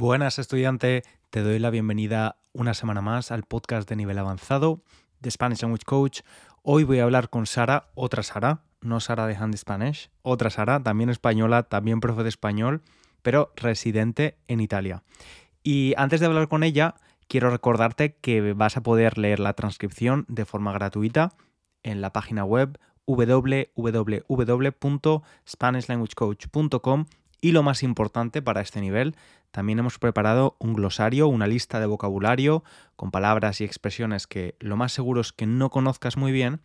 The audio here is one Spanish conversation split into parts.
Buenas estudiante, te doy la bienvenida una semana más al podcast de nivel avanzado de Spanish Language Coach. Hoy voy a hablar con Sara, otra Sara, no Sara de Handy Spanish, otra Sara, también española, también profe de español, pero residente en Italia. Y antes de hablar con ella, quiero recordarte que vas a poder leer la transcripción de forma gratuita en la página web www.spanishlanguagecoach.com y lo más importante para este nivel, también hemos preparado un glosario, una lista de vocabulario con palabras y expresiones que lo más seguro es que no conozcas muy bien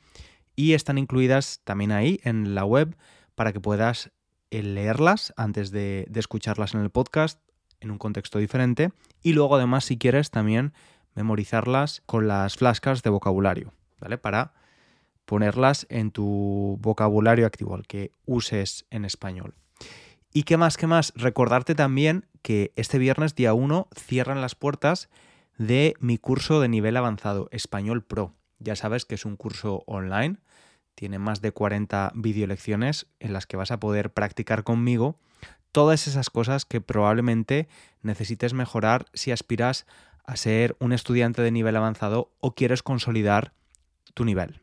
y están incluidas también ahí en la web para que puedas eh, leerlas antes de, escucharlas en el podcast en un contexto diferente y luego además si quieres también memorizarlas con las flascas de vocabulario, ¿vale? Para ponerlas en tu vocabulario activo, el que uses en español. Y qué más, qué más, recordarte también que este viernes día 1 cierran las puertas de mi curso de nivel avanzado, Español Pro. Ya sabes que es un curso online, tiene más de 40 videolecciones en las que vas a poder practicar conmigo todas esas cosas que probablemente necesites mejorar si aspiras a ser un estudiante de nivel avanzado o quieres consolidar tu nivel.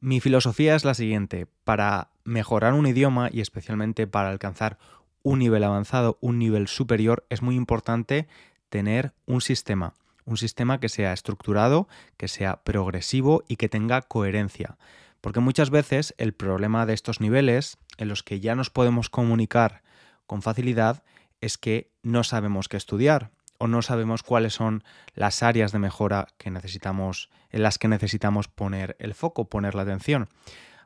Mi filosofía es la siguiente, para mejorar un idioma y especialmente para alcanzar un nivel avanzado, un nivel superior, es muy importante tener un sistema, un sistema que sea estructurado, que sea progresivo y que tenga coherencia. Porque muchas veces el problema de estos niveles, en los que ya nos podemos comunicar con facilidad, es que no sabemos qué estudiar o no sabemos cuáles son las áreas de mejora que necesitamos, en las que necesitamos poner el foco, poner la atención.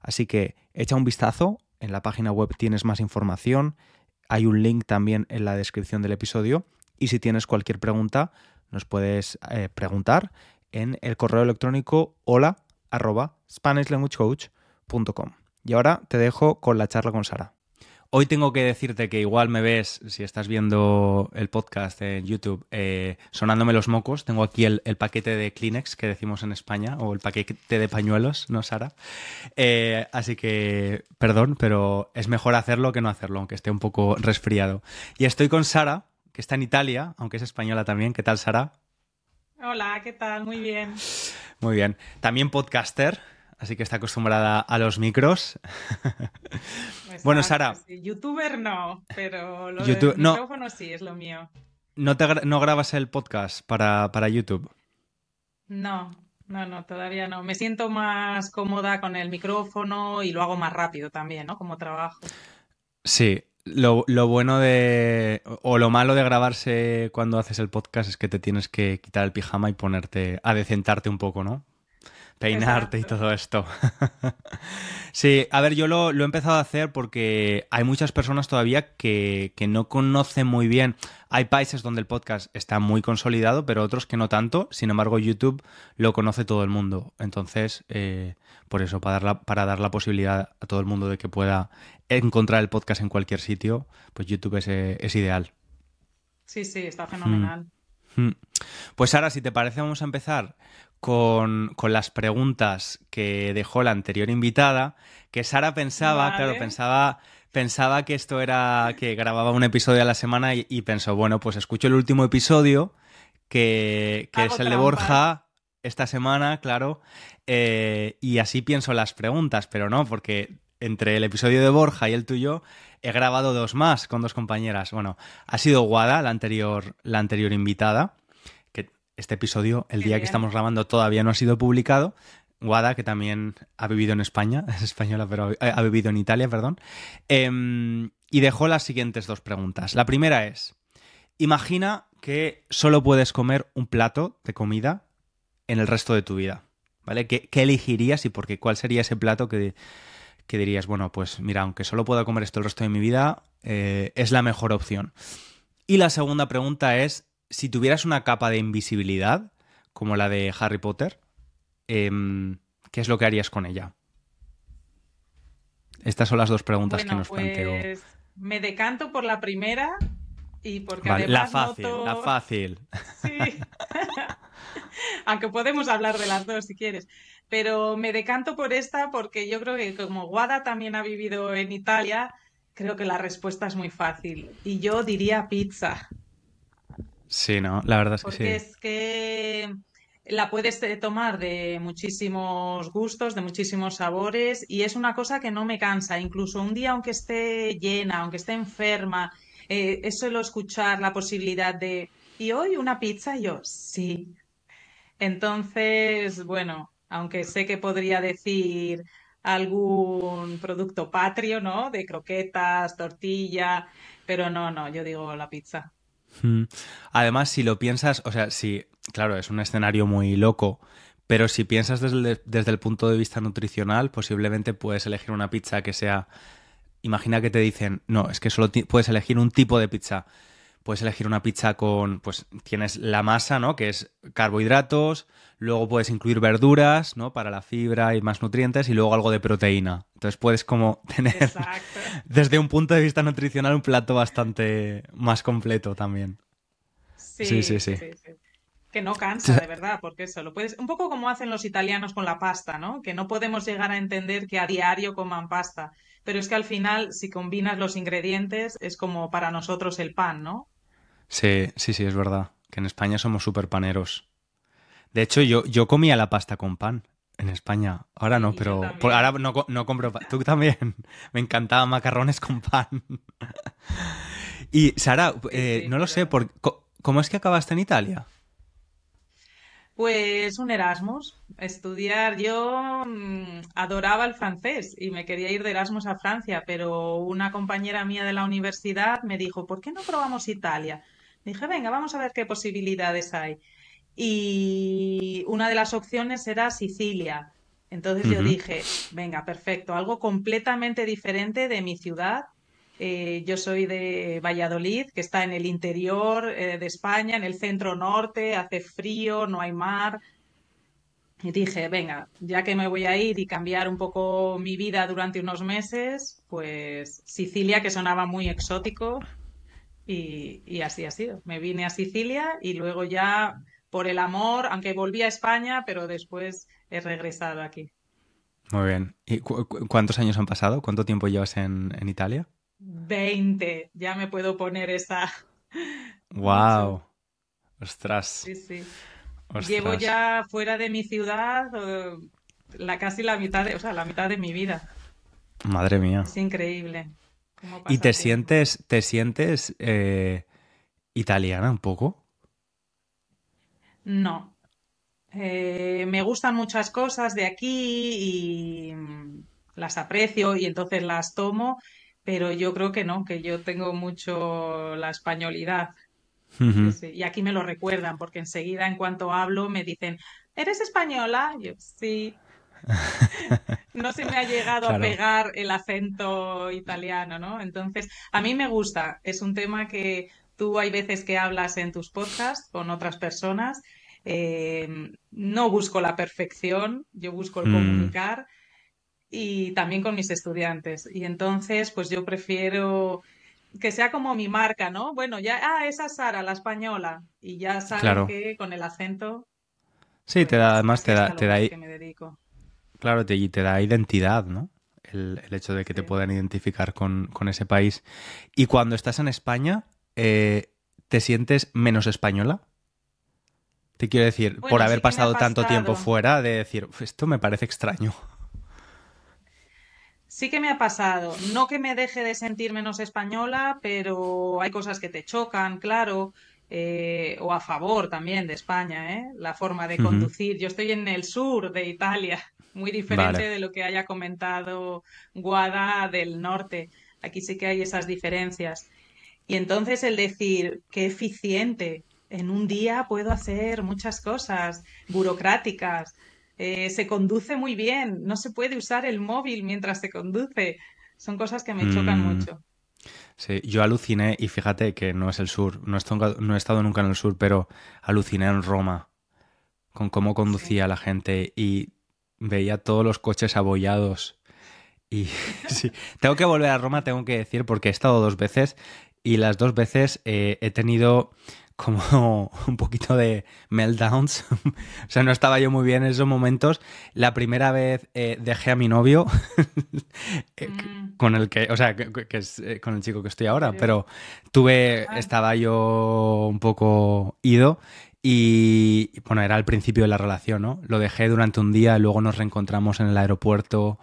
Así que echa un vistazo, en la página web tienes más información, hay un link también en la descripción del episodio y si tienes cualquier pregunta nos puedes eh, preguntar en el correo electrónico hola. Y ahora te dejo con la charla con Sara. Hoy tengo que decirte que igual me ves, si estás viendo el podcast en YouTube, eh, sonándome los mocos. Tengo aquí el, paquete de Kleenex que decimos en España, o el paquete de pañuelos, ¿no, Sara? Eh, así que, perdón, pero es mejor hacerlo que no hacerlo, aunque esté un poco resfriado. Y estoy con Sara, que está en Italia, aunque es española también. ¿Qué tal, Sara? Hola, ¿qué tal? Muy bien. Muy bien. También podcaster así que está acostumbrada a los micros. bueno, Sara. Youtuber no, pero lo YouTube, micrófono sí, es lo mío. ¿No, ¿No grabas el podcast para, para YouTube? No, no, no, todavía no. Me siento más cómoda con el micrófono y lo hago más rápido también, ¿no? Como trabajo. Sí, lo, lo, bueno de. o lo malo de grabarse cuando haces el podcast es que te tienes que quitar el pijama y ponerte. a decentarte un poco, ¿no? Peinarte y todo esto. sí, a ver, yo lo, he empezado a hacer porque hay muchas personas todavía que, no conocen muy bien. Hay países donde el podcast está muy consolidado, pero otros que no tanto. Sin embargo, YouTube lo conoce todo el mundo. Entonces, eh, por eso, para dar, la, para dar la posibilidad a todo el mundo de que pueda encontrar el podcast en cualquier sitio, pues YouTube es, es ideal. Sí, sí, está fenomenal. Mm. Mm. Pues ahora, si te parece, vamos a empezar con, las preguntas que dejó la anterior invitada, que Sara pensaba, claro, pensaba, pensaba que esto era que grababa un episodio a la semana y, pensó, bueno, pues escucho el último episodio, que, es el de Borja, esta semana, claro, eh, y así pienso las preguntas, pero no, porque entre el episodio de Borja y el tuyo he grabado dos más con dos compañeras. Bueno, ha sido Guada, la anterior, la anterior invitada. Este episodio, el día que estamos grabando, todavía no ha sido publicado. Guada, que también ha vivido en España, es española, pero ha vivido en Italia, perdón. Em, y dejó las siguientes dos preguntas. La primera es, imagina que solo puedes comer un plato de comida en el resto de tu vida, ¿vale? ¿Qué, elegirías y por qué? ¿Cuál sería ese plato que, dirías, bueno, pues mira, aunque solo pueda comer esto el resto de mi vida, eh, es la mejor opción? Y la segunda pregunta es, si tuvieras una capa de invisibilidad, como la de Harry Potter, em, ¿qué es lo que harías con ella? Estas son las dos preguntas que nos pues, Me decanto por la primera y porque además la fácil, la fácil. Sí. Aunque podemos hablar de las dos si quieres. Pero me decanto por esta porque yo creo que como Guada también ha vivido en Italia, creo que la respuesta es muy fácil. Y yo diría pizza. Sí, no, la verdad es que Porque sí. es que la puedes tomar de muchísimos gustos, de muchísimos sabores y es una cosa que no me cansa. Incluso un día, aunque esté llena, aunque esté enferma, eh, es solo escuchar la posibilidad de, ¿y hoy una pizza? Y yo, sí. Entonces, bueno, aunque sé que podría decir algún producto patrio, ¿no? De croquetas, tortilla, pero no, no, yo digo la pizza. Además, si lo piensas, o sea, si, claro, es un escenario muy loco, pero si piensas desde el, desde el punto de vista nutricional, posiblemente puedes elegir una pizza que sea, imagina que te dicen, no, es que solo puedes elegir un tipo de pizza. Puedes elegir una pizza con, pues tienes la masa, ¿no? Que es carbohidratos, luego puedes incluir verduras, ¿no? Para la fibra y más nutrientes, y luego algo de proteína. Entonces puedes como tener, Exacto. desde un punto de vista nutricional, un plato bastante más completo también. Sí, sí, Sí, sí. sí, sí. Que no cansa, de verdad, porque eso lo puedes. Un poco como hacen los italianos con la pasta, ¿no? Que no podemos llegar a entender que a diario coman pasta. Pero es que al final, si combinas los ingredientes, es como para nosotros el pan, ¿no? Sí, sí, sí, es verdad. Que en España somos súper paneros. De hecho, yo, yo comía la pasta con pan en España. Ahora no, pero por- ahora no, no compro pan. Tú también. Me encantaban macarrones con pan. Y Sara, eh, sí, no lo sé, por, ¿cómo es que acabaste en Italia? Pues un Erasmus, estudiar. Yo mm, adoraba el francés y me quería ir de Erasmus a Francia, pero una compañera mía de la universidad me dijo, ¿por qué no probamos Italia? Dije, venga, vamos a ver qué posibilidades hay. Y una de las opciones era Sicilia. Entonces yo dije, venga, perfecto, algo completamente diferente de mi ciudad. Eh, yo soy de Valladolid, que está en el interior, eh, de España, en el centro norte, hace frío, no hay mar. Y dije, venga, ya que me voy a ir y cambiar un poco mi vida durante unos meses, pues Sicilia, que sonaba muy exótico, y, así ha sido. Me vine a Sicilia y luego ya por el amor, aunque volví a España, pero después he regresado aquí. Muy bien. ¿Y cu- cu- cuántos años han pasado? ¿Cuánto tiempo llevas en Italia? 20, ya me puedo poner esa. ¡Wow! Ostras, Sí, sí. Llevo ya fuera de mi ciudad eh, la casi la mitad de, o sea, la mitad de mi vida. Madre mía. Es increíble ¿Y te tiempo. sientes, te sientes eh, italiana un poco? No. Eh, me gustan muchas cosas de aquí y mm, las aprecio y entonces las tomo, pero yo creo que no, que yo tengo mucho la españolidad. Sí. Y aquí me lo recuerdan porque enseguida en cuanto hablo me dicen, ¿eres española? Yo, sí. No se me ha llegado a pegar el acento italiano, ¿no? Entonces, a mí me gusta. Es un tema que tú hay veces que hablas en tus podcasts con otras personas. Eh, no busco la perfección, yo busco el Mm, comunicar y también con mis estudiantes. Y entonces, pues yo prefiero que sea como mi marca, ¿no? Bueno, ya, ah, esa es Sara, la española. Y ya claro. que con el acento, Sí, te da, pues además te da, te da, que me dedico. claro, te, y te da identidad, ¿no? El, el hecho de que te puedan identificar con, con ese país. Y cuando estás en España, eh, ¿te sientes menos española? Te quiero decir, por haber sí pasado tanto tiempo fuera, de decir, "Uf, esto me parece extraño. Sí que me ha pasado. No que me deje de sentir menos española, pero hay cosas que te chocan, claro, eh, o a favor también de España, ¿eh? La forma de conducir. Yo estoy en el sur de Italia, muy diferente Vale. de lo que haya comentado Guada del norte. Aquí sí que hay esas diferencias. Y entonces el decir, qué eficiente, en un día puedo hacer muchas cosas burocráticas, eh, se conduce muy bien, no se puede usar el móvil mientras se conduce. Son cosas que me chocan Mm, mucho. sí, yo aluciné, y fíjate que no es el sur, no he estado, no he estado nunca en el sur, pero aluciné en Roma con cómo Sí. conducía la gente y veía todos los coches abollados. Y sí, tengo que volver a Roma, tengo que decir, porque he estado dos veces y las dos veces eh, he tenido como un poquito de meltdowns. o sea, no estaba yo muy bien en esos momentos. La primera vez eh, dejé a mi novio, eh, mm. con el que, o sea, que, es eh, con el chico que estoy ahora, pero tuve, estaba yo un poco ido. Y bueno, era el principio de la relación, ¿no? Lo dejé durante un día, luego nos reencontramos en el aeropuerto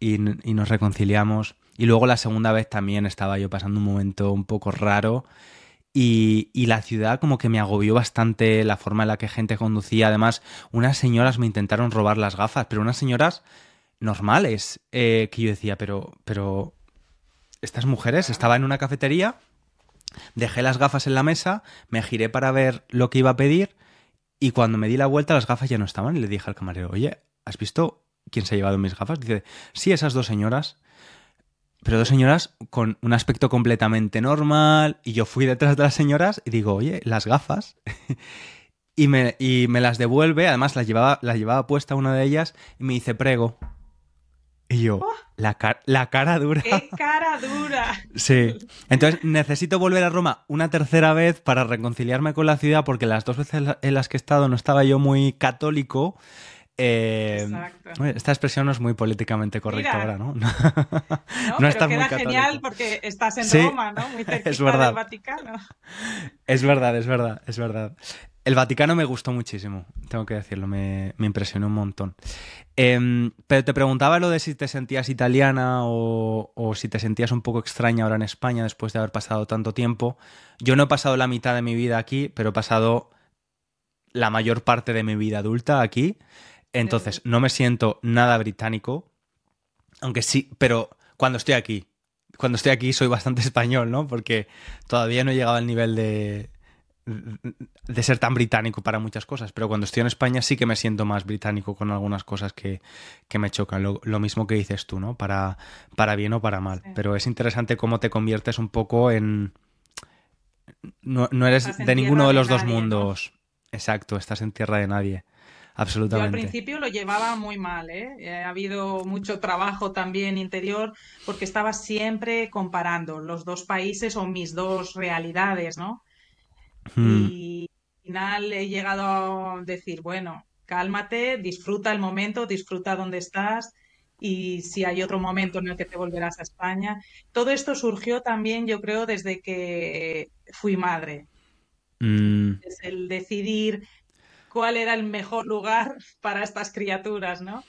y, y nos reconciliamos. Y luego la segunda vez también estaba yo pasando un momento un poco raro y, la ciudad como que me agobió bastante la forma en la que gente conducía. Además, unas señoras me intentaron robar las gafas, pero unas señoras normales, eh, que yo decía, pero, pero, estas mujeres, estaba en una cafetería, dejé las gafas en la mesa, me giré para ver lo que iba a pedir y cuando me di la vuelta las gafas ya no estaban y le dije al camarero, oye, ¿has visto quién se ha llevado mis gafas? Dice, sí, esas dos señoras pero dos señoras con un aspecto completamente normal. Y yo fui detrás de las señoras y digo, oye, las gafas. y, me, y me las devuelve. Además, las llevaba, las llevaba puesta una de ellas y me dice, prego. Y yo, oh. la, la cara dura. ¡Qué cara dura! Sí. Entonces, necesito volver a Roma una tercera vez para reconciliarme con la ciudad, porque las dos veces en las que he estado no estaba yo muy católico. Eh, esta expresión no es muy políticamente correcta ahora, ¿no? No, no pero queda genial porque estás en Roma, ¿no? Muy cerca del Vaticano. Es verdad, es verdad, es verdad. El Vaticano me gustó muchísimo, tengo que decirlo, me, impresionó un montón. Em, pero te preguntaba lo de si te sentías italiana o, o, si te sentías un poco extraña ahora en España después de haber pasado tanto tiempo. Yo no he pasado la mitad de mi vida aquí, pero he pasado la mayor parte de mi vida adulta aquí. Entonces, no me siento nada británico, aunque sí, pero cuando estoy aquí, cuando estoy aquí soy bastante español, ¿no? Porque todavía no he llegado al nivel de, de ser tan británico para muchas cosas, pero cuando estoy en España sí que me siento más británico con algunas cosas que, me chocan, lo, mismo que dices tú, ¿no? Para, para bien o para mal. Pero es interesante cómo te conviertes un poco en... No, eres de ninguno de los dos mundos. Exacto, estás en tierra de nadie. Absolutamente. Yo al principio lo llevaba muy mal, ¿eh? ¿eh? Ha habido mucho trabajo también interior porque estaba siempre comparando los dos países o mis dos realidades, ¿no? Hmm. Y al final he llegado a decir, bueno, cálmate, disfruta el momento, disfruta donde estás y si hay otro momento en el que te volverás a España. Todo esto surgió también, yo creo, desde que fui madre. Mm. Es el decidir cuál era el mejor lugar para estas criaturas, ¿no?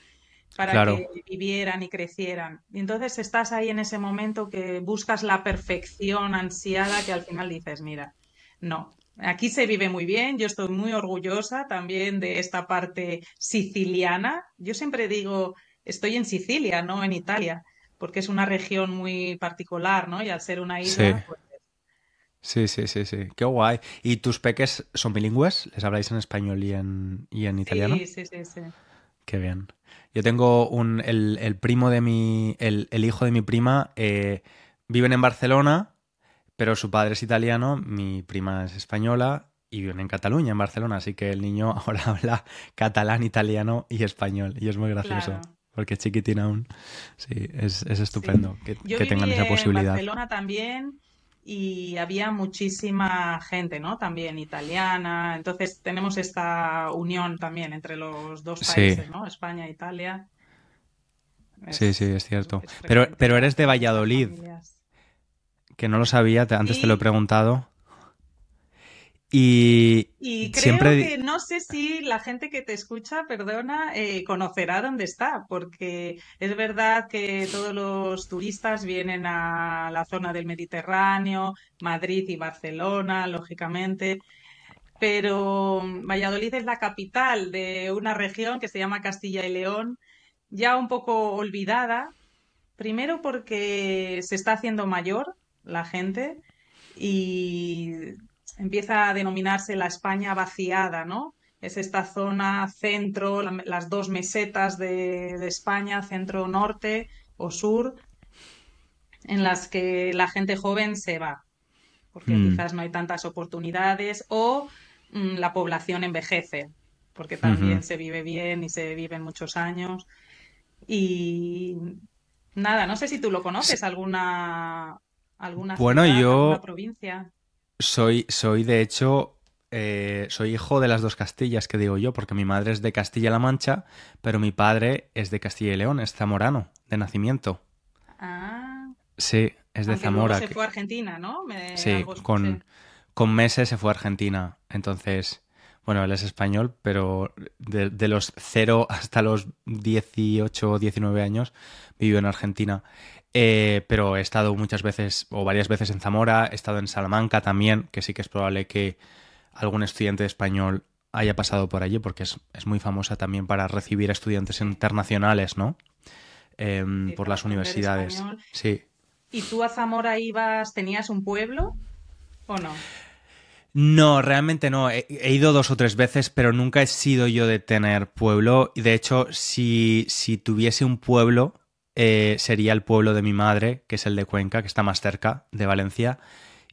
Para que vivieran y crecieran. Y entonces estás ahí en ese momento que buscas la perfección ansiada que al final dices, mira, no, aquí se vive muy bien, yo estoy muy orgullosa también de esta parte siciliana. Yo siempre digo, estoy en Sicilia, no en Italia, porque es una región muy particular, ¿no? Y al ser una isla, pues Sí, sí, sí, sí. Qué guay. ¿Y tus peques son bilingües? ¿Les habláis en español y en, y en italiano? Sí, sí, sí, sí. Qué bien. Yo tengo un, el, primo de mi, el, hijo de mi prima, eh, viven en Barcelona, pero su padre es italiano, mi prima es española y viven en Cataluña, en Barcelona, así que el niño ahora habla catalán, italiano y español y es muy gracioso. Porque es chiquitina aún. Sí, es, estupendo que, que tengan esa posibilidad. En Barcelona también y había muchísima gente, ¿no? También italiana. Entonces tenemos esta unión también entre los dos países, ¿no? España e Italia. sí, sí, es cierto. pero, pero eres de Valladolid. Que no lo sabía, antes te lo he preguntado. Y, creo que no sé si la gente que te escucha, perdona, eh, conocerá dónde está, porque es verdad que todos los turistas vienen a la zona del Mediterráneo, Madrid y Barcelona, lógicamente, pero Valladolid es la capital de una región que se llama Castilla y León, ya un poco olvidada, primero porque se está haciendo mayor la gente y empieza a denominarse la España vaciada, ¿no? Es esta zona centro, las dos mesetas de, España, centro-norte o sur, en las que la gente joven se va, porque mm. quizás no hay tantas oportunidades o mm, la población envejece, porque también se vive bien y se viven muchos años. Y nada, no sé si tú lo conoces, alguna, alguna bueno, ciudad, alguna provincia. Soy, soy de hecho eh, soy hijo de las dos Castillas, que digo yo, porque mi madre es de Castilla-La Mancha, pero mi padre es de Castilla y León, es zamorano, de nacimiento. Ah. Sí, es de Zamora. se fue a Argentina, ¿no? sí, con, con meses se fue a Argentina. Entonces, bueno, él es español, pero de, los 0 hasta los 18 o 19 años vivió en Argentina. Eh, pero he estado muchas veces o varias veces en Zamora, he estado en Salamanca también, que sí que es probable que algún estudiante español haya pasado por allí, porque es, muy famosa también para recibir estudiantes internacionales, ¿no? Em, por las universidades. Sí. ¿Y tú a Zamora ibas, tenías un pueblo o no? No, realmente no. He, ido dos o tres veces, pero nunca he sido yo de tener pueblo. Y de hecho, si, si tuviese un pueblo, eh, sería el pueblo de mi madre, que es el de Cuenca, que está más cerca de Valencia.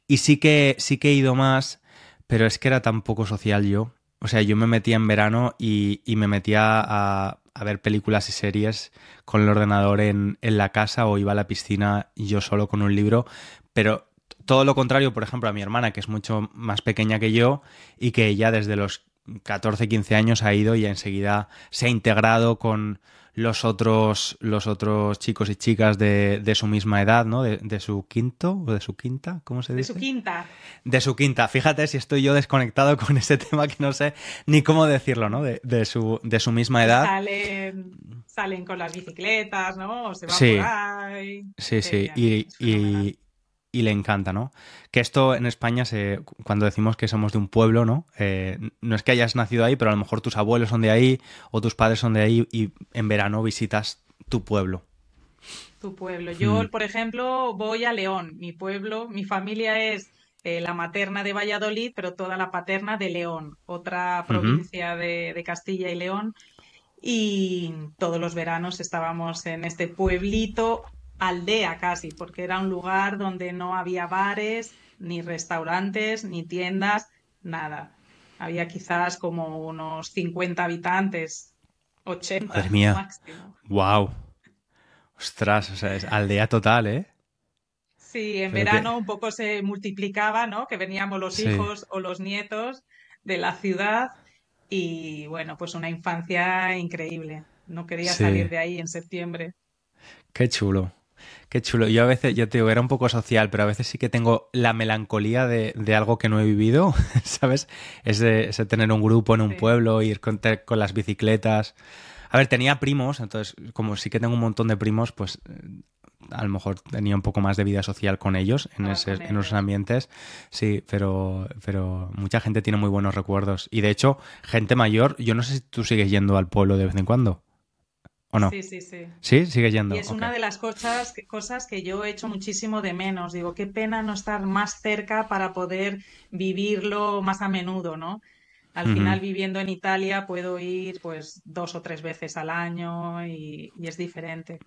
Y sí que, sí que he ido más, pero es que era tan poco social yo. O sea, yo me metía en verano y, me metía a, a, ver películas y series con el ordenador en, en la casa o iba a la piscina yo solo con un libro, pero todo lo contrario, por ejemplo, a mi hermana, que es mucho más pequeña que yo y que ella desde los 14, 15 años ha ido y enseguida se ha integrado con los otros, los otros chicos y chicas de, su misma edad, ¿no? De, su quinto o de su quinta, ¿cómo se dice? De su quinta. De su quinta. Fíjate si estoy yo desconectado con ese tema que no sé ni cómo decirlo, ¿no? De, su, de su misma edad. Salen, salen con las bicicletas, ¿no? se van sí. por ahí. Sí, sí. y, y le encanta, ¿no? Que esto en España, se, cuando decimos que somos de un pueblo, ¿no? Eh, no es que hayas nacido ahí, pero a lo mejor tus abuelos son de ahí o tus padres son de ahí y en verano visitas tu pueblo. Tu pueblo. Yo, mm. por ejemplo, voy a León, mi pueblo, mi familia es eh, la materna de Valladolid, pero toda la paterna de León, otra provincia de, de Castilla y León. Y todos los veranos estábamos en este pueblito aldea casi, porque era un lugar donde no había bares, ni restaurantes, ni tiendas, nada. Había quizás como unos 50 habitantes, 80 Madre mía. máximo. ¡Wow! Ostras, o sea, es aldea total, ¿eh? Sí, en verano un poco se multiplicaba, ¿no? Que veníamos los hijos o los nietos de la ciudad y bueno, pues una infancia increíble. No quería salir de ahí en septiembre. Qué chulo. Qué chulo. Yo a veces, yo te digo, era un poco social, pero a veces sí que tengo la melancolía de, algo que no he vivido, ¿sabes? Ese, tener un grupo en un pueblo, ir con, las bicicletas. A ver, tenía primos, entonces, como sí que tengo un montón de primos, pues eh, a lo mejor tenía un poco más de vida social con ellos en, ah, ese, en esos ambientes. Sí, pero, pero mucha gente tiene muy buenos recuerdos. Y de hecho, gente mayor, yo no sé si tú sigues yendo al pueblo de vez en cuando. ¿O no? Sí, sí, sí. Sí, sigue yendo. Y es una de las cosas, cosas que yo he hecho muchísimo de menos. Digo, qué pena no estar más cerca para poder vivirlo más a menudo, ¿no? Al final, viviendo en Italia, puedo ir pues dos o tres veces al año y, es diferente.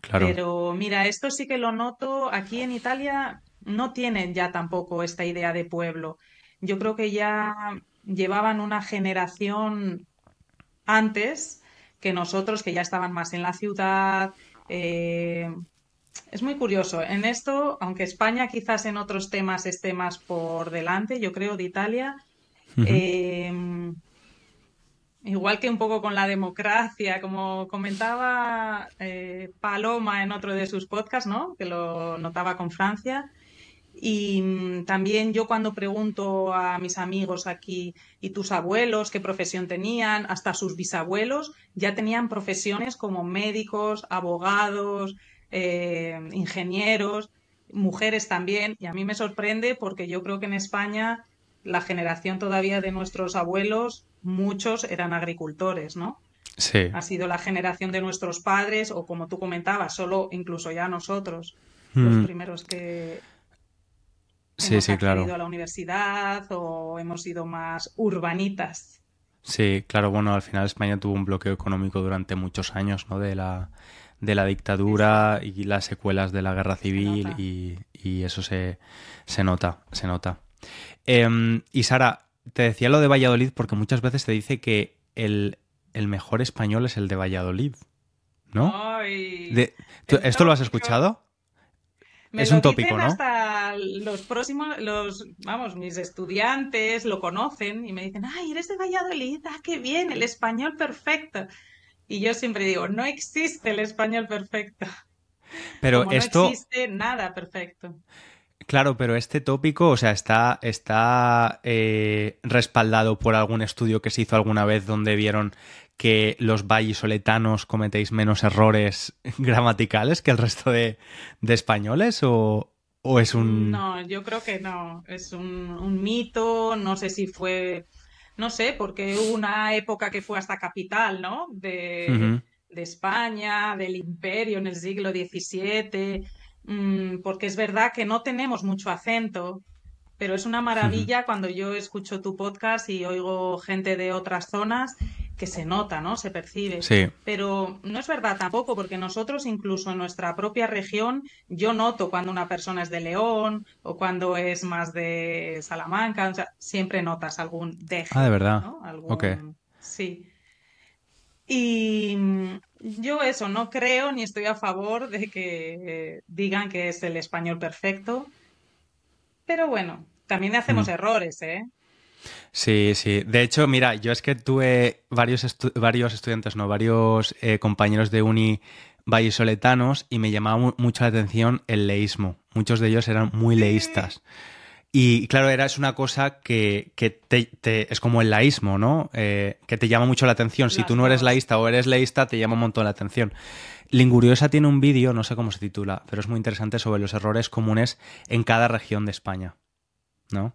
Claro. Pero mira, esto sí que lo noto. Aquí en Italia no tienen ya tampoco esta idea de pueblo. Yo creo que ya llevaban una generación antes que nosotros, que ya estaban más en la ciudad. Eh, es muy curioso. En esto, aunque España quizás en otros temas esté más por delante, yo creo, de Italia, eh, igual que un poco con la democracia, como comentaba eh, Paloma en otro de sus podcasts, ¿no? que lo notaba con Francia, y mm, también yo cuando pregunto a mis amigos aquí, ¿y tus abuelos qué profesión tenían? Hasta sus bisabuelos ya tenían profesiones como médicos, abogados, eh, ingenieros, mujeres también. Y a mí me sorprende porque yo creo que en España la generación todavía de nuestros abuelos, muchos eran agricultores, ¿no? Sí. Ha sido la generación de nuestros padres o como tú comentabas, solo incluso ya nosotros, los mm. primeros que sí, hemos sí, claro. a la universidad o hemos sido más urbanitas. Sí, claro, bueno, al final España tuvo un bloqueo económico durante muchos años, ¿no? De la, de la dictadura y las secuelas de la guerra civil y, eso se, se, nota, se nota. Em, y Sara, te decía lo de Valladolid porque muchas veces te dice que el, mejor español es el de Valladolid, ¿no? ¿Esto lo has escuchado? es un tópico, ¿no? Hasta los próximos, los, vamos, mis estudiantes lo conocen y me dicen, ay, eres de Valladolid, ah, qué bien, el español perfecto. Y yo siempre digo, no existe el español perfecto. Pero esto... No existe nada perfecto. Claro, pero este tópico, o sea, está, está eh, respaldado por algún estudio que se hizo alguna vez donde vieron que los vallisoletanos cometéis menos errores gramaticales que el resto de, españoles o, es un... No, yo creo que no, es un, mito, no sé si fue, no sé, porque hubo una época que fue hasta capital, ¿no? De, de España, del imperio en el siglo XVII, mm, porque es verdad que no tenemos mucho acento, pero es una maravilla cuando yo escucho tu podcast y oigo gente de otras zonas que se nota, ¿no? Se percibe. Sí. Pero no es verdad tampoco, porque nosotros incluso en nuestra propia región, yo noto cuando una persona es de León o cuando es más de Salamanca, o sea, siempre notas algún deje. Ah, de verdad. ¿no? Sí. Y yo eso, no creo ni estoy a favor de que digan que es el español perfecto. Pero bueno, también hacemos mm. errores, ¿eh? Sí, sí. De hecho, mira, yo es que tuve varios, varios estudiantes, no, varios eh, compañeros de uni vallisoletanos y me llamaba mucho la atención el leísmo. Muchos de ellos eran muy leístas. Y claro, era, es una cosa que, te, es como el laísmo, ¿no? Eh, que te llama mucho la atención. Si tú no eres laísta o eres leísta, te llama un montón la atención. Linguriosa tiene un vídeo, no sé cómo se titula, pero es muy interesante sobre los errores comunes en cada región de España, ¿no?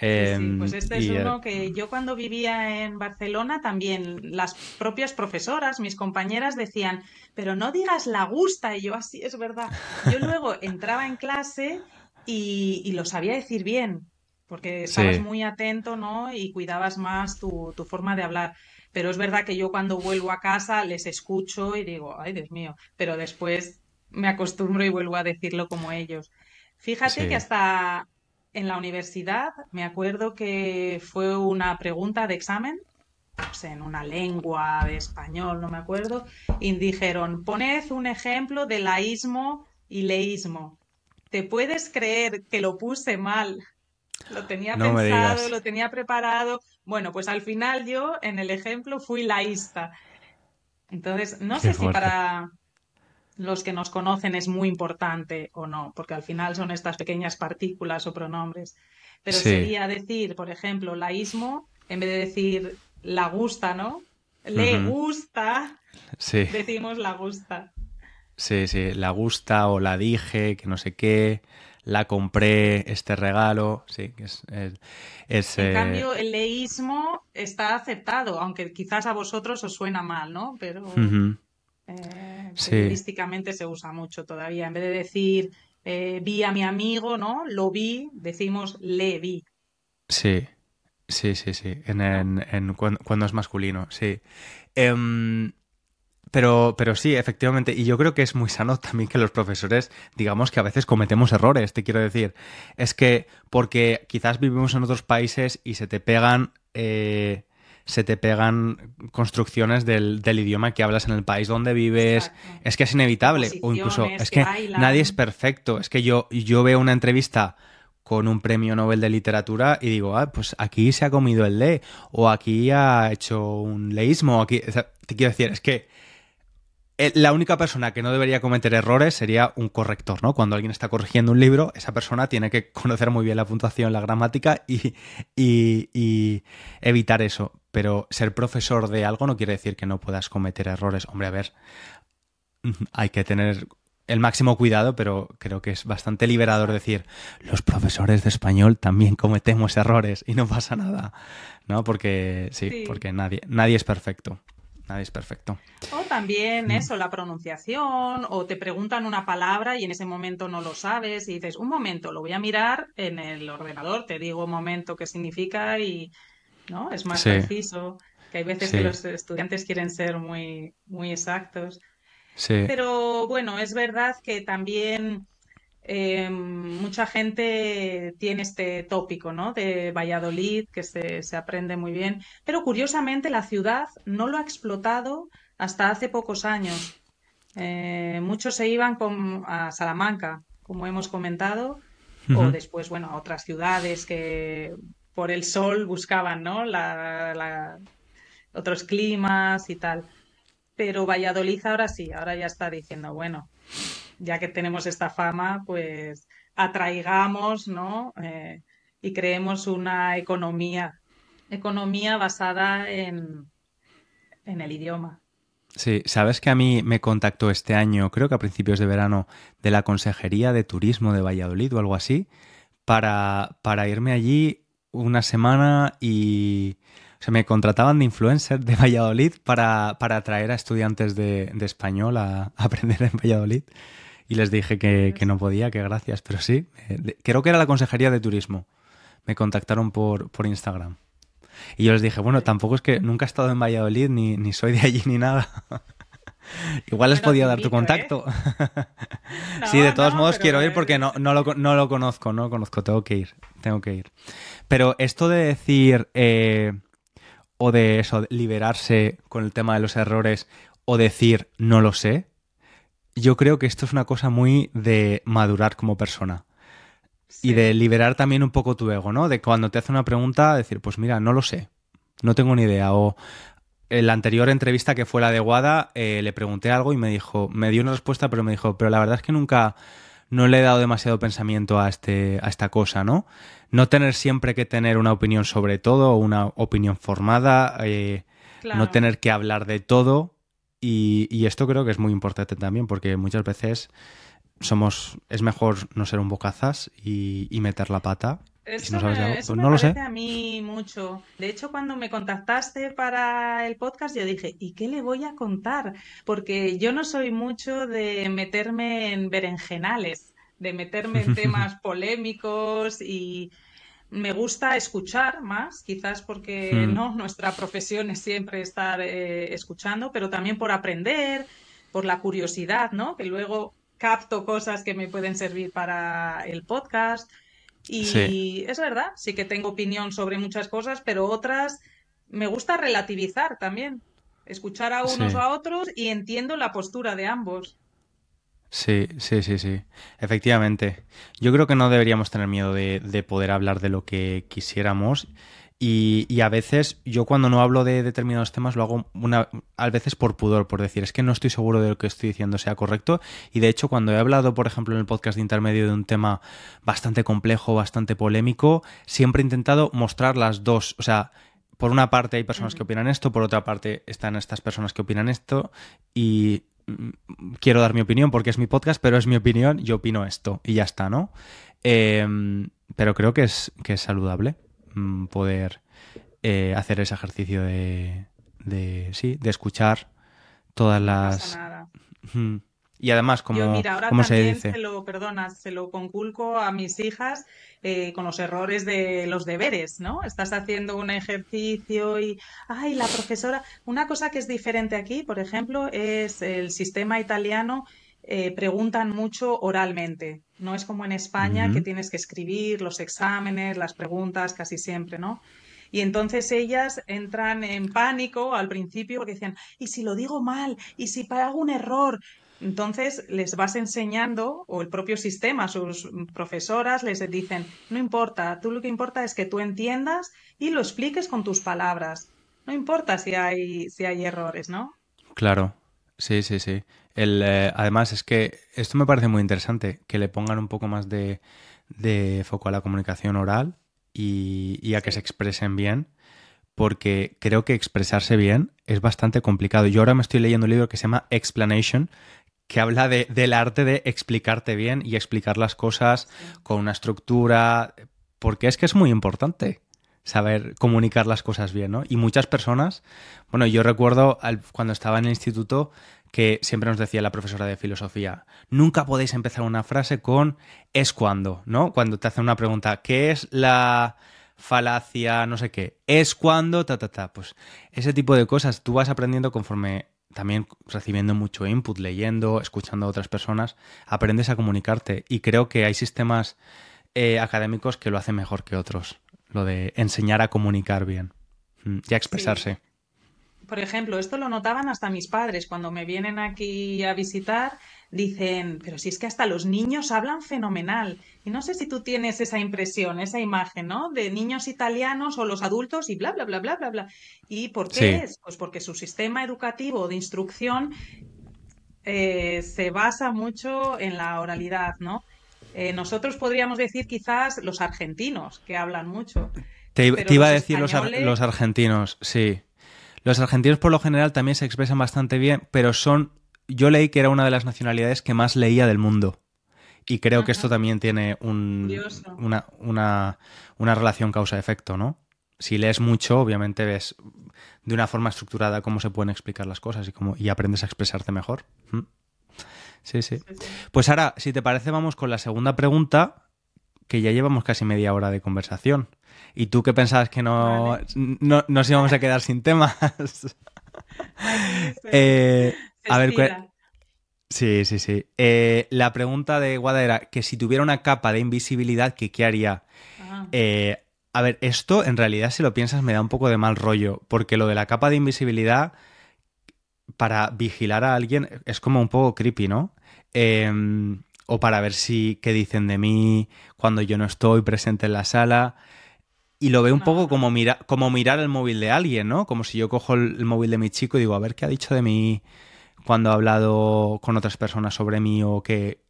Em, pues este es uno que yo cuando vivía en Barcelona también las propias profesoras, mis compañeras decían, pero no digas la gusta, y yo así es verdad. Yo luego entraba en clase y, lo sabía decir bien, porque estabas muy atento, ¿no? Y cuidabas más tu, tu forma de hablar. Pero es verdad que yo cuando vuelvo a casa les escucho y digo, ay Dios mío, pero después me acostumbro y vuelvo a decirlo como ellos. Fíjate que hasta en la universidad me acuerdo que fue una pregunta de examen, en una lengua de español, no me acuerdo, y dijeron, poned un ejemplo de laísmo y leísmo. ¿Te puedes creer que lo puse mal? Lo tenía pensado, lo tenía preparado. Bueno, pues al final yo en el ejemplo fui laísta. Entonces, no sé si para los que nos conocen es muy importante o no, porque al final son estas pequeñas partículas o pronombres. Pero sería decir, por ejemplo, laísmo, en vez de decir la gusta, ¿no? Le gusta, sí. decimos la gusta. Sí, sí, la gusta o la dije, que no sé qué, la compré, este regalo, sí, es... es, en eh, cambio, el leísmo está aceptado, aunque quizás a vosotros os suena mal, ¿no? Pero... Eh, se usa mucho todavía. En vez de decir eh, vi a mi amigo, ¿no? Lo vi, decimos le vi. Sí, sí, sí, sí. En, cuando, es masculino, sí. Em, pero, pero sí, efectivamente, y yo creo que es muy sano también que los profesores, digamos que a veces cometemos errores, te quiero decir. Es que porque quizás vivimos en otros países y se te pegan eh, se te pegan construcciones del, idioma que hablas en el país donde vives. Es que es inevitable. O incluso, es que, nadie es perfecto. Es que yo, yo veo una entrevista con un premio Nobel de literatura y digo, ah, pues aquí se ha comido el le, o aquí ha hecho un leísmo, aquí. te quiero decir, es que eh, la única persona que no debería cometer errores sería un corrector, ¿no? Cuando alguien está corrigiendo un libro, esa persona tiene que conocer muy bien la puntuación, la gramática y, y, evitar eso. Pero ser profesor de algo no quiere decir que no puedas cometer errores. Hombre, a ver, hay que tener el máximo cuidado, pero creo que es bastante liberador decir, los profesores de español también cometemos errores y no pasa nada, ¿no? Porque sí. porque nadie, nadie es perfecto. Nadie es perfecto. O también mm. eso, la pronunciación, o te preguntan una palabra y en ese momento no lo sabes y dices, un momento, lo voy a mirar en el ordenador, te digo un momento qué significa y no, es más preciso. Que hay veces que los estudiantes quieren ser muy, muy exactos. Sí. Pero bueno, es verdad que también eh, mucha gente tiene este tópico, ¿no? De Valladolid, que se, aprende muy bien. Pero curiosamente la ciudad no lo ha explotado hasta hace pocos años. Eh, muchos se iban a Salamanca, como hemos comentado, o después, bueno, a otras ciudades que por el sol buscaban, ¿no? La, otros climas y tal. Pero Valladolid ahora sí, ahora ya está diciendo, bueno, ya que tenemos esta fama, pues atraigamos, ¿no? Eh, y creemos una economía, economía basada en, en el idioma. Sí, sabes que a mí me contactó este año, creo que a principios de verano, de la Consejería de Turismo de Valladolid o algo así, para, para irme allí una semana y se me contrataban de influencer de Valladolid para, para atraer a estudiantes de, español a, aprender en Valladolid. Y les dije que, no podía, que gracias, pero sí. Eh, creo que era la Consejería de Turismo. Me contactaron por, por Instagram. Y yo les dije, bueno, tampoco es que nunca he estado en Valladolid, ni, ni soy de allí, ni nada. Igual les podía dar tu ¿eh? contacto. sí, de todos modos quiero ir porque no, no, lo, no lo conozco, no lo conozco, tengo que ir, tengo que ir. Pero esto de decir, eh, o de eso, liberarse con el tema de los errores, o decir no lo sé, yo creo que esto es una cosa muy de madurar como persona. Y de liberar también un poco tu ego, ¿no? De cuando te hace una pregunta, decir, pues mira, no lo sé, no tengo ni idea. O en la anterior entrevista que fue la de Guada, eh, le pregunté algo y me dijo, me dio una respuesta, pero me dijo, pero la verdad es que nunca, no le he dado demasiado pensamiento a, este, a esta cosa, ¿no? No tener siempre que tener una opinión sobre todo, una opinión formada, eh, no tener que hablar de todo. Y, y, esto creo que es muy importante también, porque muchas veces somos, es mejor no ser un bocazas y, meter la pata. Eso, no, me, pues no lo sé. a mí mucho. De hecho, cuando me contactaste para el podcast, yo dije, ¿y qué le voy a contar? Porque yo no soy mucho de meterme en berenjenales, de meterme en temas polémicos y me gusta escuchar más, quizás porque hmm. no nuestra profesión es siempre estar eh, escuchando, pero también por aprender, por la curiosidad, ¿no? Que luego capto cosas que me pueden servir para el podcast. Y es verdad, sí que tengo opinión sobre muchas cosas, pero otras me gusta relativizar también. Escuchar a unos o a otros y entiendo la postura de ambos. Sí, sí, sí, sí. Efectivamente. Yo creo que no deberíamos tener miedo de, de poder hablar de lo que quisiéramos y, a veces yo cuando no hablo de determinados temas lo hago una, a veces por pudor, por decir, es que no estoy seguro de lo que estoy diciendo sea correcto. Y de hecho cuando he hablado, por ejemplo, en el podcast de intermedio de un tema bastante complejo, bastante polémico, siempre he intentado mostrar las dos. O sea, por una parte hay personas que opinan esto, por otra parte están estas personas que opinan esto y mm, quiero dar mi opinión porque es mi podcast, pero es mi opinión, yo opino esto y ya está, ¿no? Em, pero creo que es, que es saludable. Mm, poder eh, hacer ese ejercicio de, de, sí, de escuchar todas las... Y además, como, Yo, mira, ahora se dice? Se lo, perdona, se lo conculco a mis hijas eh, con los errores de los deberes, ¿no? Estás haciendo un ejercicio y, ay, la profesora, una cosa que es diferente aquí, por ejemplo, es el sistema italiano eh, preguntan mucho oralmente. No es como en España que tienes que escribir los exámenes, las preguntas casi siempre, ¿no? Y entonces ellas entran en pánico al principio porque decían, ¿y si lo digo mal? ¿Y si hago un error? Entonces les vas enseñando, o el propio sistema, sus profesoras les dicen, no importa, tú lo que importa es que tú entiendas y lo expliques con tus palabras. No importa si hay, si hay errores, ¿no? Claro, sí, sí, sí. El, eh, además, es que esto me parece muy interesante, que le pongan un poco más de, foco a la comunicación oral y, a que se expresen bien, porque creo que expresarse bien es bastante complicado. Yo ahora me estoy leyendo un libro que se llama Explanation, que habla de, del arte de explicarte bien y explicar las cosas con una estructura, porque es que es muy importante saber comunicar las cosas bien, ¿no? Y muchas personas, bueno, yo recuerdo cuando estaba en el instituto, que siempre nos decía la profesora de filosofía, nunca podéis empezar una frase con es cuando, ¿no? Cuando te hacen una pregunta, ¿qué es la falacia, no sé qué? Es cuando, ta, ta, ta. Pues ese tipo de cosas tú vas aprendiendo conforme también recibiendo mucho input, leyendo, escuchando a otras personas, aprendes a comunicarte. Y creo que hay sistemas eh, académicos que lo hacen mejor que otros, lo de enseñar a comunicar bien mm, y a expresarse. Por ejemplo, esto lo notaban hasta mis padres cuando me vienen aquí a visitar. Dicen, pero si es que hasta los niños hablan fenomenal. Y no sé si tú tienes esa impresión, esa imagen, ¿no? De niños italianos o los adultos y bla, bla, bla, bla, bla, bla. ¿Y por qué es? Pues porque su sistema educativo de instrucción eh, se basa mucho en la oralidad, ¿no? Eh, nosotros podríamos decir quizás los argentinos, que hablan mucho. Te, iba a decir los, los argentinos, sí. Los argentinos por lo general también se expresan bastante bien, pero son... Yo leí que era una de las nacionalidades que más leía del mundo. Y creo que esto también tiene un, una, una, una relación causa-efecto, ¿no? Si lees mucho, obviamente ves de una forma estructurada cómo se pueden explicar las cosas y, cómo, y aprendes a expresarte mejor. ¿Mm? Sí, sí. Pues ahora, si te parece, vamos con la segunda pregunta, que ya llevamos casi media hora de conversación. ¿Y tú qué pensabas que no, no nos íbamos a quedar sin temas? Eh, a ver, sí, sí, sí. Eh, la pregunta de Guada era que si tuviera una capa de invisibilidad, ¿qué, haría? Ah. Eh, a ver, esto en realidad si lo piensas me da un poco de mal rollo, porque lo de la capa de invisibilidad para vigilar a alguien es como un poco creepy, ¿no? Em, o para ver si qué dicen de mí cuando yo no estoy presente en la sala. Y lo veo un poco como, mira, como mirar el móvil de alguien, ¿no? Como si yo cojo el, móvil de mi chico y digo, a ver qué ha dicho de mí cuando ha hablado con otras personas sobre mí o qué.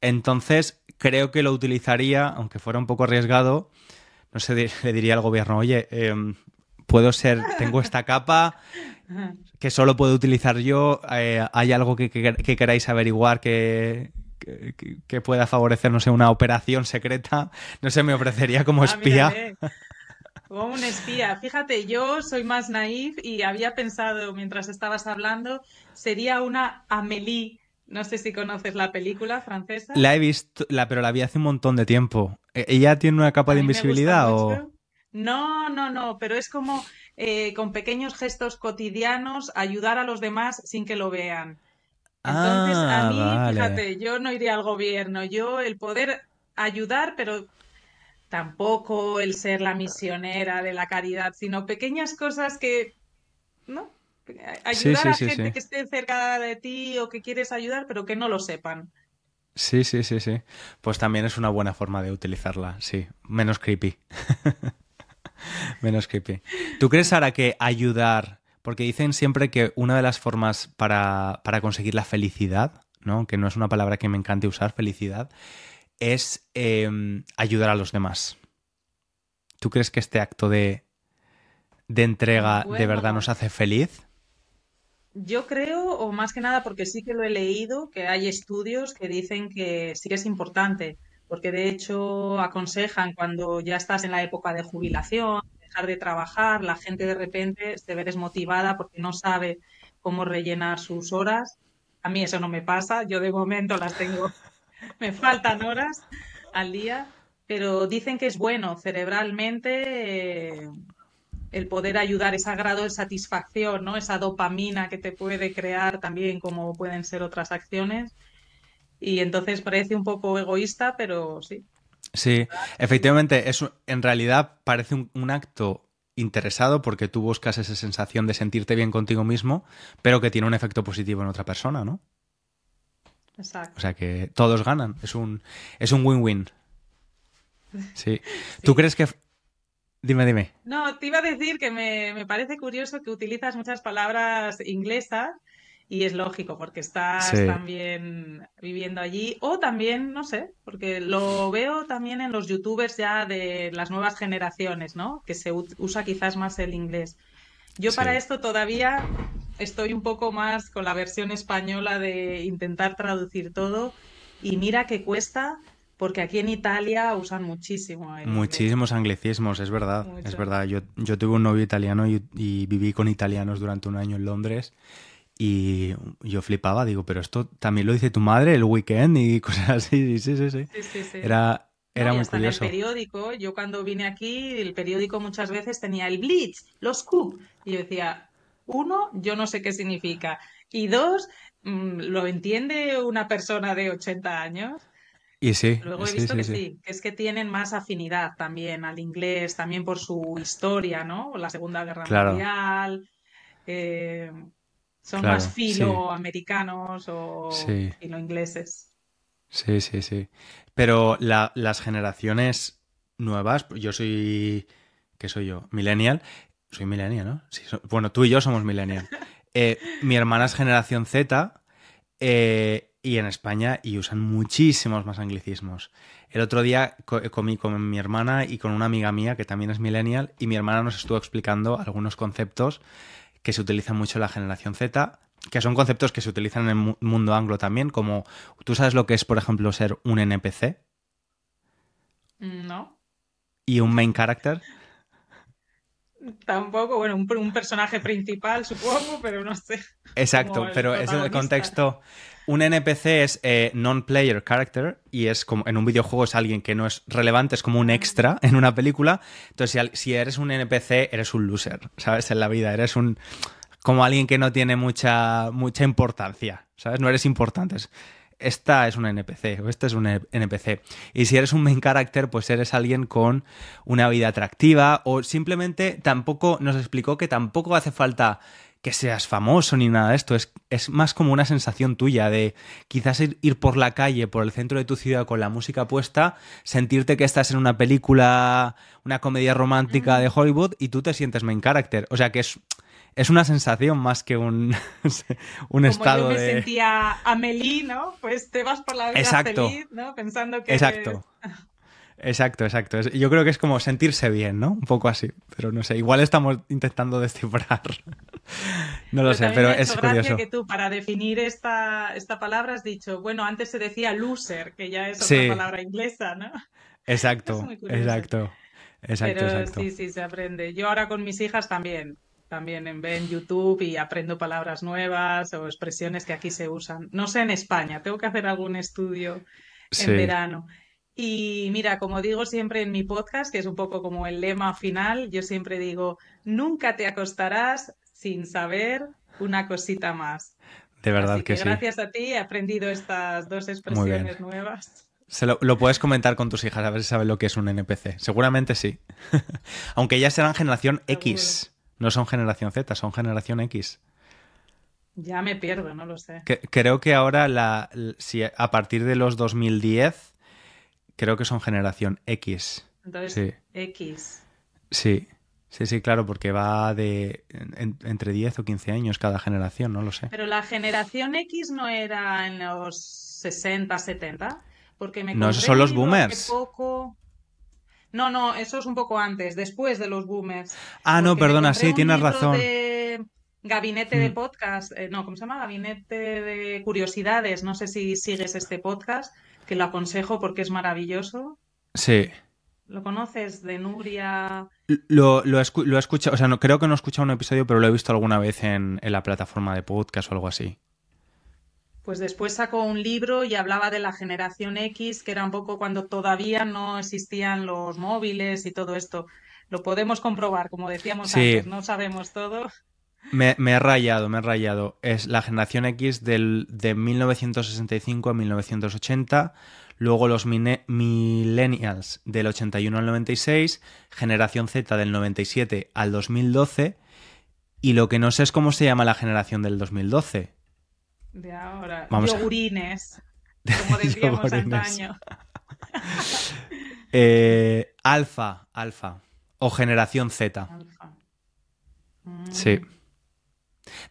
Entonces, creo que lo utilizaría, aunque fuera un poco arriesgado, no sé, le diría al gobierno, oye, em, puedo ser, tengo esta capa que solo puedo utilizar yo, eh, ¿hay algo que, queráis averiguar que, que, pueda favorecer, no sé, una operación secreta? No sé, me ofrecería como ah, espía. Como un espía. Fíjate, yo soy más naif y había pensado mientras estabas hablando, sería una Amélie. No sé si conoces la película francesa. La he visto, la, pero la vi hace un montón de tiempo. ¿E-, ¿Ella tiene una capa de invisibilidad o...? No, no, no, pero es como eh, con pequeños gestos cotidianos ayudar a los demás sin que lo vean. Entonces, a ah, mí, fíjate, yo no iría al gobierno, yo el poder ayudar, pero tampoco el ser la misionera de la caridad, sino pequeñas cosas que, ¿no? Ayudar a gente que esté cerca de ti o que quieres ayudar, pero que no lo sepan. Sí, sí, sí, sí. Pues también es una buena forma de utilizarla, sí. Menos creepy. Menos creepy. ¿Tú crees, ahora que ayudar, porque dicen siempre que una de las formas para, para conseguir la felicidad, ¿no? que no es una palabra que me encante usar, felicidad, es em, ayudar a los demás. ¿Tú crees que este acto de, de entrega de verdad nos hace feliz? Yo creo, o más que nada porque sí que lo he leído, que hay estudios que dicen que sí que es importante, porque de hecho aconsejan cuando ya estás en la época de jubilación, dejar de trabajar, la gente de repente se ve desmotivada porque no sabe cómo rellenar sus horas. A mí eso no me pasa, yo de momento las tengo me faltan horas al día, pero dicen que es bueno cerebralmente eh, el poder ayudar, ese grado de satisfacción, ¿no? Esa dopamina que te puede crear también como pueden ser otras acciones. Y entonces parece un poco egoísta, pero sí. Sí, efectivamente, es, en realidad parece un, acto interesado porque tú buscas esa sensación de sentirte bien contigo mismo, pero que tiene un efecto positivo en otra persona, ¿no? Exacto. O sea que todos ganan. Es un es un win-win. Sí. ¿Tú crees que... Dime, dime. No, te iba a decir que me, me, parece curioso que utilizas muchas palabras inglesas y es lógico porque estás también viviendo allí o también, no sé, porque lo veo también en los youtubers ya de las nuevas generaciones, ¿no? Que se usa quizás más el inglés. Yo para esto todavía estoy un poco más con la versión española de intentar traducir todo y mira que cuesta porque aquí en Italia usan muchísimo. Muchísimos anglicismos, es verdad, es verdad. Yo, yo tuve un novio italiano y, viví con italianos durante un año en Londres y yo flipaba, digo, pero esto también lo dice tu madre el weekend y cosas así, sí, sí, sí. Era, era muy curioso. En el periódico, yo cuando vine aquí, el periódico muchas veces tenía el Blitz, los Scoop, y yo decía, uno, yo no sé qué significa. Y dos, mm, ¿lo entiende una persona de 80 años? Y sí. Luego he visto que sí, que es que tienen más afinidad también al inglés, también por su historia, ¿no? La Segunda Guerra Mundial. Eh, son más filoamericanos o filo-ingleses. Sí, sí, sí. Pero las generaciones nuevas, yo soy, ¿qué soy yo? Millennial. Soy millennial, ¿no? bueno, tú y yo somos millennial. Eh, mi hermana es generación Z eh, y en España y usan muchísimos más anglicismos. El otro día comí con mi hermana y con una amiga mía que también es millennial y mi hermana nos estuvo explicando algunos conceptos que se utilizan mucho en la generación Z, que son conceptos que se utilizan en el mundo anglo también, como tú sabes lo que es, por ejemplo, ser un NPC. No. ¿Y un main character? Tampoco, bueno, un, personaje principal, supongo, pero no sé. Exacto, pero es el contexto. Un NPC es eh, non-player character y es como en un videojuego es alguien que no es relevante, es como un extra en una película. Entonces, si, si eres un NPC, eres un loser, ¿sabes? En la vida, eres un como alguien que no tiene mucha, mucha importancia, ¿sabes? No eres importante esta es una NPC o es un NPC. Y si eres un main character, pues eres alguien con una vida atractiva o simplemente tampoco nos explicó que tampoco hace falta que seas famoso ni nada de esto, es, es más como una sensación tuya de quizás ir, por la calle, por el centro de tu ciudad con la música puesta, sentirte que estás en una película, una comedia romántica de Hollywood y tú te sientes main character. O sea que es, es una sensación más que un, un estado yo me de... sentía Amelie, ¿no? Pues te vas por la vida exacto. feliz, ¿no? Pensando que... Exacto. Exacto, exacto. Yo creo que es como sentirse bien, ¿no? Un poco así. Pero no sé, igual estamos intentando descifrar. no lo sé, pero me es curioso. que tú para definir esta, esta palabra has dicho, bueno, antes se decía loser, que ya es otra palabra inglesa, ¿no? Exacto, exacto. Exacto, pero sí, sí, se aprende. Yo ahora con mis hijas también también en, en YouTube y aprendo palabras nuevas o expresiones que aquí se usan. No sé en España, tengo que hacer algún estudio en verano. Y mira, como digo siempre en mi podcast, que es un poco como el lema final, yo siempre digo, nunca te acostarás sin saber una cosita más. De verdad que, sí. Gracias a ti he aprendido estas dos expresiones nuevas. Se lo, puedes comentar con tus hijas a ver si saben lo que es un NPC. Seguramente sí. Aunque ya serán generación X. No son generación Z, son generación X. Ya me pierdo, no lo sé. creo que ahora, la, si a partir de los 2010, creo que son generación X. Entonces, X. Sí, sí, sí, claro, porque va de entre 10 o 15 años cada generación, no lo sé. Pero la generación X no era en los 60, 70, porque me No, esos son los boomers. Poco... No, no, eso es un poco antes, después de los boomers. Ah, no, perdona, sí, tienes razón. De gabinete de mm. podcast, eh, no, ¿cómo se llama? Gabinete de curiosidades. No sé si sigues este podcast, que lo aconsejo porque es maravilloso. Sí. ¿Lo conoces? De Nuria. Lo, lo, he escuchado, o sea, no, creo que no he escuchado un episodio, pero lo he visto alguna vez en, en la plataforma de podcast o algo así. Pues después sacó un libro y hablaba de la generación X, que era un poco cuando todavía no existían los móviles y todo esto. Lo podemos comprobar, como decíamos antes, no sabemos todo. Me, he rayado, me he rayado. Es la generación X del, de 1965 a 1980, luego los millennials del 81 al 96, generación Z del 97 al 2012, y lo que no sé es cómo se llama la generación del 2012 de ahora. Yogurines, como decíamos antaño. eh, alfa, alfa. O generación Z. Sí.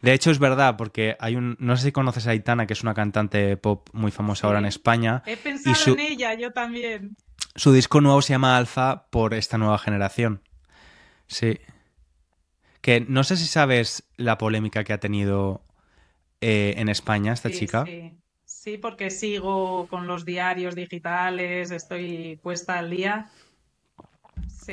De hecho, es verdad, porque hay un. No sé si conoces a Aitana, que es una cantante pop muy famosa ahora en España. He pensado en ella, yo también. Su disco nuevo se llama Alfa por esta nueva generación. Sí. Que no sé si sabes la polémica que ha tenido eh, en España, esta chica. Sí. sí, porque sigo con los diarios digitales, estoy puesta al día.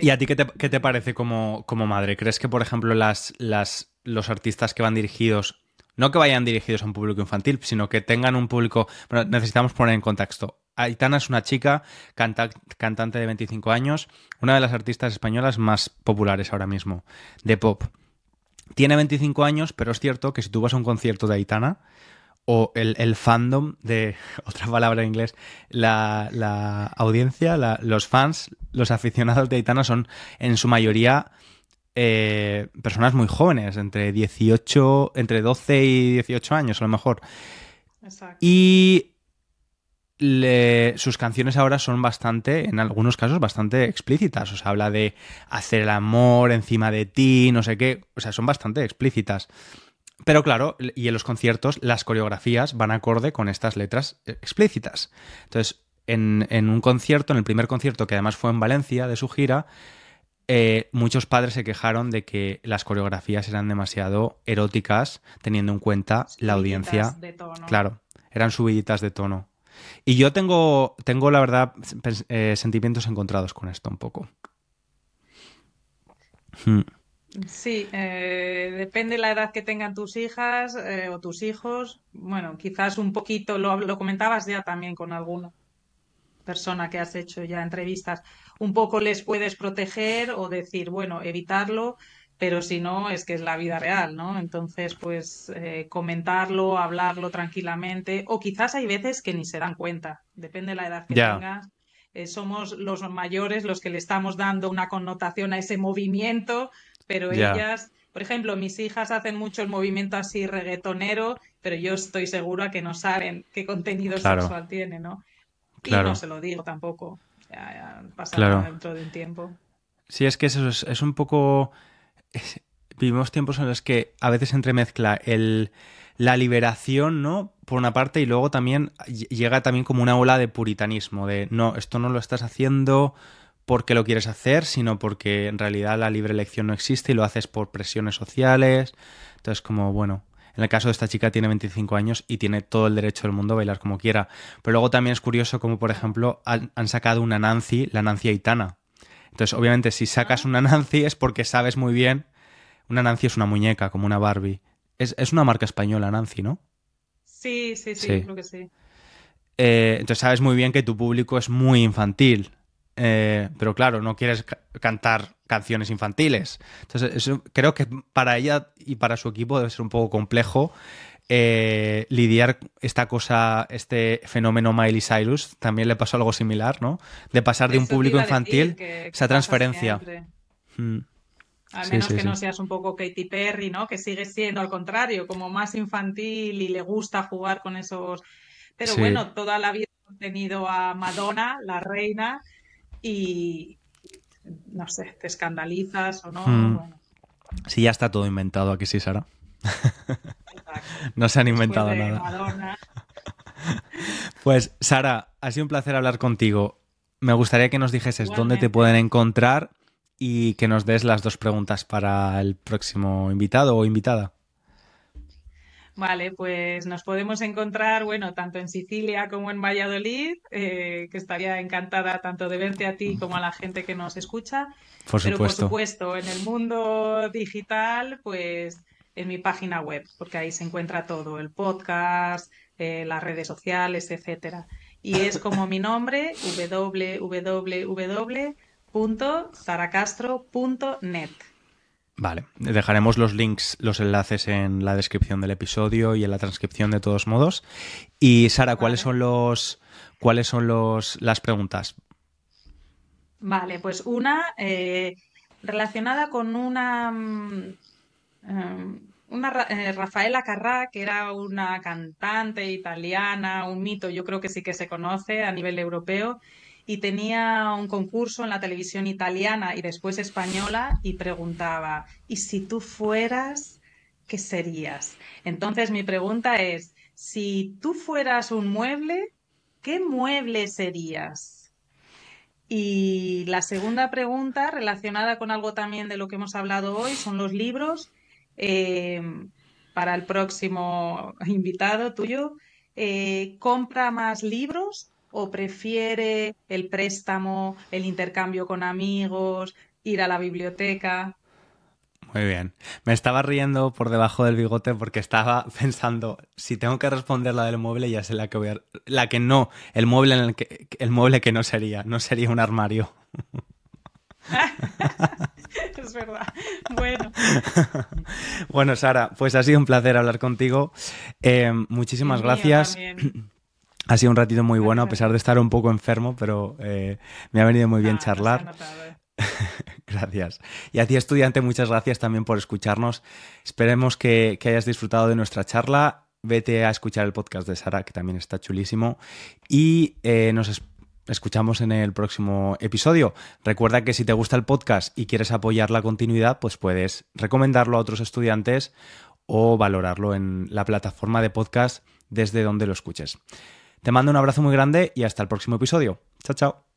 ¿Y a ti qué te, parece como, como, madre? ¿Crees que, por ejemplo, las, las, los artistas que van dirigidos, no que vayan dirigidos a un público infantil, sino que tengan un público... Bueno, necesitamos poner en contexto. Aitana es una chica, cantante de 25 años, una de las artistas españolas más populares ahora mismo, de pop. Tiene 25 años, pero es cierto que si tú vas a un concierto de Aitana, o el, fandom de, otra palabra en inglés, la, audiencia, los fans, los aficionados de Aitana son en su mayoría eh, personas muy jóvenes, entre 18, entre 12 y 18 años a lo mejor. Exacto. Y sus canciones ahora son bastante, en algunos casos, bastante explícitas. O sea, habla de hacer el amor encima de ti, no sé qué. O sea, son bastante explícitas. Pero claro, y en los conciertos las coreografías van acorde con estas letras explícitas. Entonces, en, un concierto, en el primer concierto, que además fue en Valencia de su gira, eh, muchos padres se quejaron de que las coreografías eran demasiado eróticas, teniendo en cuenta la audiencia. De tono. Claro, eran subiditas de tono. Y yo tengo, tengo la verdad, eh, sentimientos encontrados con esto un poco. Hmm. Sí, eh, depende de la edad que tengan tus hijas eh, o tus hijos. Bueno, quizás un poquito, lo comentabas ya también con alguna persona que has hecho ya entrevistas, un poco les puedes proteger o decir, bueno, evitarlo, pero si no, es que es la vida real, ¿no? Entonces, pues eh, comentarlo, hablarlo tranquilamente, o quizás hay veces que ni se dan cuenta, depende de la edad que tengas. Eh, somos los mayores los que le estamos dando una connotación a ese movimiento, pero ellas, por ejemplo, mis hijas hacen mucho el movimiento así reggaetonero, pero yo estoy segura que no saben qué contenido sexual tiene, ¿no? Y no se lo digo tampoco. Ya, ya dentro de un tiempo. Sí, es que eso es un poco vivimos tiempos en los que a veces entremezcla el, la liberación, ¿no? Por una parte, y luego también llega también como una ola de puritanismo, de no, esto no lo estás haciendo porque lo quieres hacer, sino porque en realidad la libre elección no existe y lo haces por presiones sociales. Entonces, como, bueno, en el caso de esta chica tiene 25 años y tiene todo el derecho del mundo a bailar como quiera. Pero luego también es curioso como, por ejemplo, han, han sacado una Nancy, la Nancy Aitana, entonces, obviamente, si sacas una Nancy es porque sabes muy bien. Una Nancy es una muñeca, como una Barbie. Es, una marca española, Nancy, ¿no? Sí, sí, sí, creo que sí. Eh, entonces sabes muy bien que tu público es muy infantil. Eh, pero claro, no quieres cantar canciones infantiles. Entonces, eso, creo que para ella y para su equipo debe ser un poco complejo eh, lidiar esta cosa, este fenómeno Miley Cyrus, también le pasó algo similar, ¿no? De pasar de un público infantil, esa transferencia. Mm. Al menos que no seas un poco Katy Perry, ¿no? Que sigue siendo al contrario, como más infantil y le gusta jugar con esos. Pero bueno, toda la vida hemos tenido a Madonna, la reina, y no sé, te escandalizas o no. Mm. Sí, ya está todo inventado aquí, sí, Sara. no se han inventado nada. Pues Sara, ha sido un placer hablar contigo. Me gustaría que nos dijeses dónde te pueden encontrar y que nos des las dos preguntas para el próximo invitado o invitada. Vale, pues nos podemos encontrar, bueno, tanto en Sicilia como en Valladolid, eh, que estaría encantada tanto de verte a ti como a la gente que nos escucha. Por supuesto. Pero por supuesto, en el mundo digital, pues en mi página web, porque ahí se encuentra todo, el podcast, eh, las redes sociales, etcétera. Y es como mi nombre, www.zaracastro.net. Vale, dejaremos los links, los enlaces en la descripción del episodio y en la transcripción de todos modos. Y Sara, ¿cuáles son los cuáles son los las preguntas? Vale, pues una eh, relacionada con una una eh, Rafaela Carrà, que era una cantante italiana, un mito, yo creo que sí que se conoce a nivel europeo, y tenía un concurso en la televisión italiana y después española y preguntaba, ¿y si tú fueras, qué serías? Entonces mi pregunta es, si tú fueras un mueble, ¿qué mueble serías? Y la segunda pregunta, relacionada con algo también de lo que hemos hablado hoy, son los libros. Eh, para el próximo invitado tuyo, eh, ¿compra más libros o prefiere el préstamo, el intercambio con amigos, ir a la biblioteca? Muy bien. Me estaba riendo por debajo del bigote porque estaba pensando, si tengo que responder la del mueble, ya sé la que voy a... La que no, el mueble, en el, que, el mueble que no sería, no sería un armario. es verdad. Bueno. bueno, Sara, pues ha sido un placer hablar contigo. Eh, muchísimas gracias. Ha sido un ratito muy bueno, a pesar de estar un poco enfermo, pero eh, me ha venido muy bien charlar. gracias. Y a ti, estudiante, muchas gracias también por escucharnos. Esperemos que, hayas disfrutado de nuestra charla. Vete a escuchar el podcast de Sara, que también está chulísimo. Y eh, nos escuchamos en el próximo episodio. Recuerda que si te gusta el podcast y quieres apoyar la continuidad, pues puedes recomendarlo a otros estudiantes o valorarlo en la plataforma de podcast desde donde lo escuches. Te mando un abrazo muy grande y hasta el próximo episodio. Chao, chao.